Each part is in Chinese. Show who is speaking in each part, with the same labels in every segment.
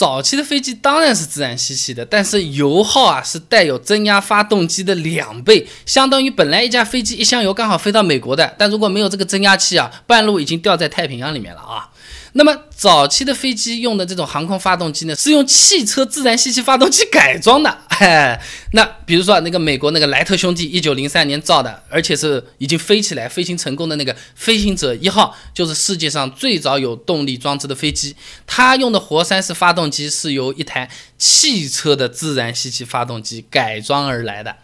Speaker 1: 早期的飞机当然是自然吸气的，但是油耗啊是带有增压发动机的两倍，相当于本来一架飞机一箱油刚好飞到美国的，但如果没有这个增压器啊，半路已经掉在太平洋里面了啊。那么早期的飞机用的这种航空发动机呢，是用汽车自然吸气发动机改装的。哎，那比如说那个美国那个莱特兄弟一九零三年造的，而且是已经飞起来、飞行成功的那个飞行者一号，就是世界上最早有动力装置的飞机。它用的活塞式发动机是由一台汽车的自然吸气发动机改装而来的。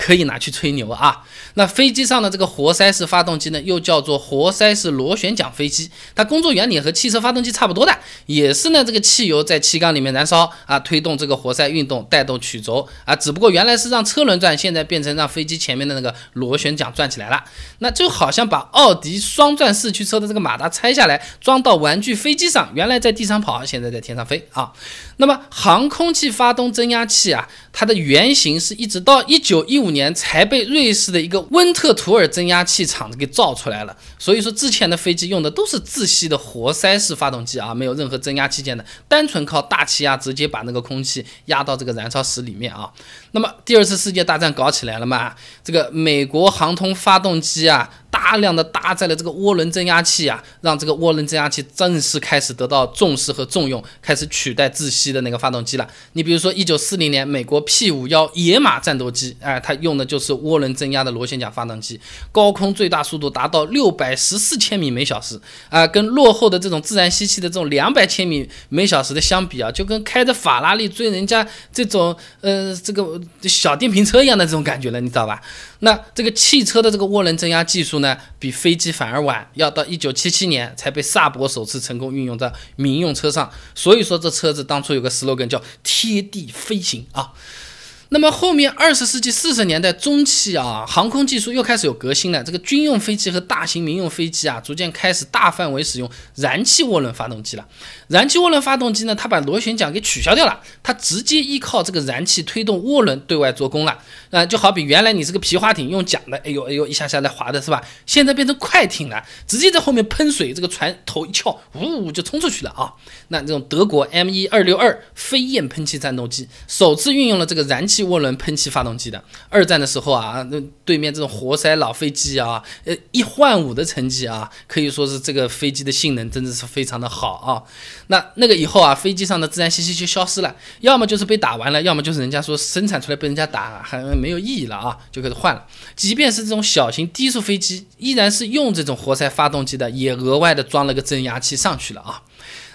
Speaker 1: 可以拿去吹牛啊！那飞机上的这个活塞式发动机呢，又叫做活塞式螺旋桨飞机，它工作原理和汽车发动机差不多的，也是呢这个汽油在气缸里面燃烧啊，推动这个活塞运动，带动曲轴啊，只不过原来是让车轮转，现在变成让飞机前面的那个螺旋桨转起来了。那就好像把奥迪双转四驱车的这个马达拆下来装到玩具飞机上，原来在地上跑，现在在天上飞啊。那么航空器发动增压器啊，它的原型是一直到一九一五。年才被瑞士的一个温特图尔增压器厂子给造出来了，所以说之前的飞机用的都是自吸的活塞式发动机啊，没有任何增压器件的，单纯靠大气压直接把那个空气压到这个燃烧室里面啊。那么第二次世界大战搞起来了嘛，这个美国航空发动机啊。大量的搭载了这个涡轮增压器啊，让这个涡轮增压器正式开始得到重视和重用，开始取代自吸的那个发动机了。你比如说，一九四零年美国 P 五幺野马战斗机，哎，它用的就是涡轮增压的螺旋桨发动机，高空最大速度达到六百十四千米每小时啊，跟落后的这种自然吸气的这种两百千米每小时的相比啊，就跟开着法拉利追人家这种呃这个小电瓶车一样的这种感觉了，你知道吧？那这个汽车的这个涡轮增压技术呢，比飞机反而晚，要到一九七七年才被萨博首次成功运用在民用车上。所以说这车子当初有个 slogan 叫贴地飞行啊。那么后面二十世纪四十年代中期啊，航空技术又开始有革新了。这个军用飞机和大型民用飞机啊，逐渐开始大范围使用燃气涡轮发动机了。燃气涡轮发动机呢，它把螺旋桨给取消掉了，它直接依靠这个燃气推动涡轮对外做功了。啊，就好比原来你是个皮划艇用桨的，哎呦哎呦一下下来划的是吧？现在变成快艇了，直接在后面喷水，这个船头一翘，呜就冲出去了啊。那这种德国 M 一二六二飞燕喷气战斗机首次运用了这个燃气。涡轮喷气发动机的，二战的时候啊，那对面这种活塞老飞机啊，呃，一换五的成绩啊，可以说是这个飞机的性能真的是非常的好啊。那那个以后啊，飞机上的自然吸气就消失了，要么就是被打完了，要么就是人家说生产出来被人家打还没有意义了啊，就开始换了。即便是这种小型低速飞机，依然是用这种活塞发动机的，也额外的装了个增压器上去了啊。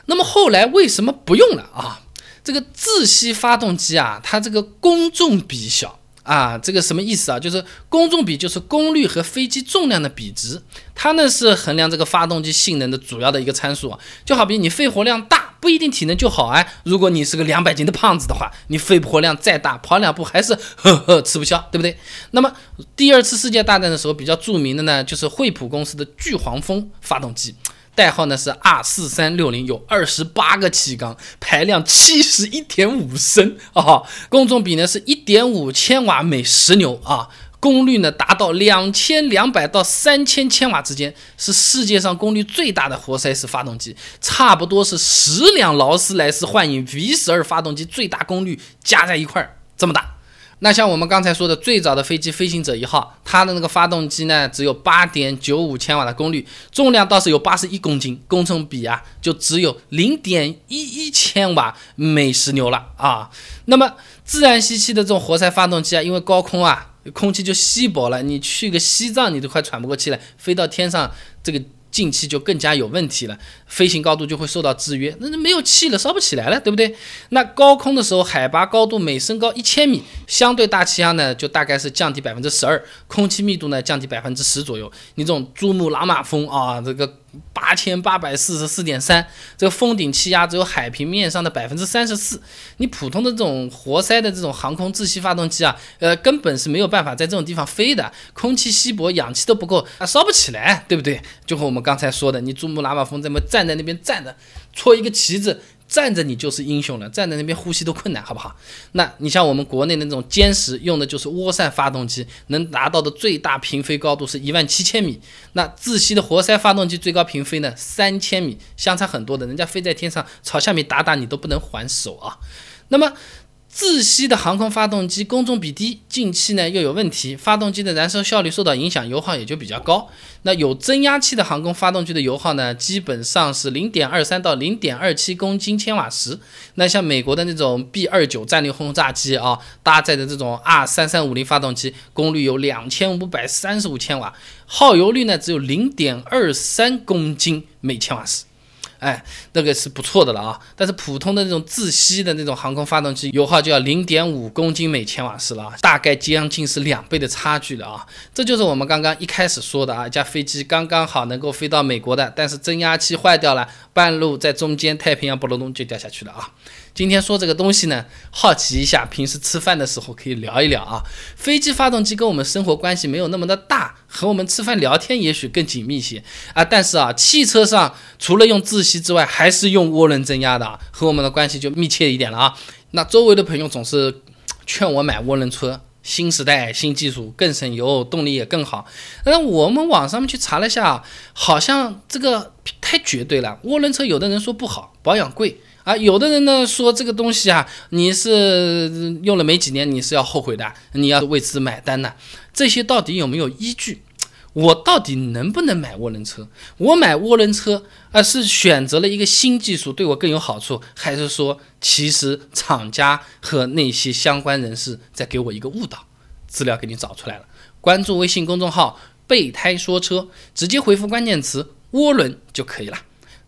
Speaker 1: 那么后来为什么不用了啊？这个自吸发动机啊，它这个功重比小啊，这个什么意思啊？就是功重比就是功率和飞机重量的比值，它呢是衡量这个发动机性能的主要的一个参数啊。就好比你肺活量大，不一定体能就好啊。如果你是个两百斤的胖子的话，你肺活量再大，跑两步还是呵呵吃不消，对不对？那么第二次世界大战的时候比较著名的呢，就是惠普公司的巨黄蜂发动机。代号呢是 R 四三六零，有二十八个气缸，排量七十一点五升啊，功重比呢是一点五千瓦每十牛啊，功率呢达到两千两百到三千千瓦之间，是世界上功率最大的活塞式发动机，差不多是十辆劳斯莱斯幻影 V 十二发动机最大功率加在一块儿这么大。那像我们刚才说的最早的飞机飞行者一号，它的那个发动机呢，只有八点九五千瓦的功率，重量倒是有八十一公斤，工程比啊就只有零点一一千瓦每十牛了啊。那么自然吸气的这种活塞发动机啊，因为高空啊空气就稀薄了，你去个西藏你都快喘不过气来，飞到天上这个。进气就更加有问题了，飞行高度就会受到制约，那没有气了，烧不起来了，对不对？那高空的时候，海拔高度每升高一千米，相对大气压呢就大概是降低百分之十二，空气密度呢降低百分之十左右。你这种珠穆朗玛峰啊，这个。八千八百四十四点三，这个封顶气压只有海平面上的百分之三十四。你普通的这种活塞的这种航空自吸发动机啊，呃，根本是没有办法在这种地方飞的，空气稀薄，氧气都不够，啊，烧不起来，对不对？就和我们刚才说的，你珠穆朗玛峰这么站在那边站着，戳一个旗子。站着你就是英雄了，站在那边呼吸都困难，好不好？那你像我们国内那种歼十，用的就是涡扇发动机，能达到的最大平飞高度是一万七千米。那自吸的活塞发动机最高平飞呢三千米，相差很多的，人家飞在天上朝下面打打你都不能还手啊。那么。自吸的航空发动机工重比低，进气呢又有问题，发动机的燃烧效率受到影响，油耗也就比较高。那有增压器的航空发动机的油耗呢，基本上是零点二三到零点二七公斤千瓦时。那像美国的那种 B 二九战略轰炸机啊，搭载的这种 R 三三五零发动机，功率有两千五百三十五千瓦，耗油率呢只有零点二三公斤每千瓦时。哎，那个是不错的了啊，但是普通的那种自吸的那种航空发动机油耗就要零点五公斤每千瓦时了，大概将近是两倍的差距了啊。这就是我们刚刚一开始说的啊，一架飞机刚刚好能够飞到美国的，但是增压器坏掉了，半路在中间太平洋不隆咚就掉下去了啊。今天说这个东西呢，好奇一下，平时吃饭的时候可以聊一聊啊。飞机发动机跟我们生活关系没有那么的大，和我们吃饭聊天也许更紧密些啊。但是啊，汽车上除了用自吸之外，还是用涡轮增压的，和我们的关系就密切一点了啊。那周围的朋友总是劝我买涡轮车，新时代新技术更省油，动力也更好。那我们网上面去查了下，好像这个太绝对了。涡轮车有的人说不好，保养贵。啊，有的人呢说这个东西啊，你是用了没几年，你是要后悔的，你要为此买单的。这些到底有没有依据？我到底能不能买涡轮车？我买涡轮车啊，是选择了一个新技术对我更有好处，还是说其实厂家和那些相关人士在给我一个误导？资料给你找出来了，关注微信公众号“备胎说车”，直接回复关键词“涡轮”就可以了。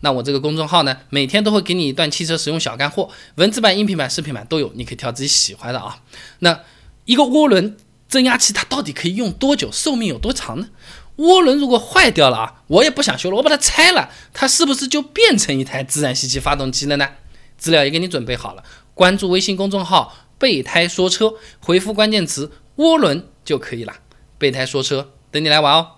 Speaker 1: 那我这个公众号呢，每天都会给你一段汽车使用小干货，文字版、音频版、视频版都有，你可以挑自己喜欢的啊。那一个涡轮增压器它到底可以用多久，寿命有多长呢？涡轮如果坏掉了啊，我也不想修了，我把它拆了，它是不是就变成一台自然吸气发动机了呢？资料也给你准备好了，关注微信公众号“备胎说车”，回复关键词“涡轮”就可以了。备胎说车，等你来玩哦。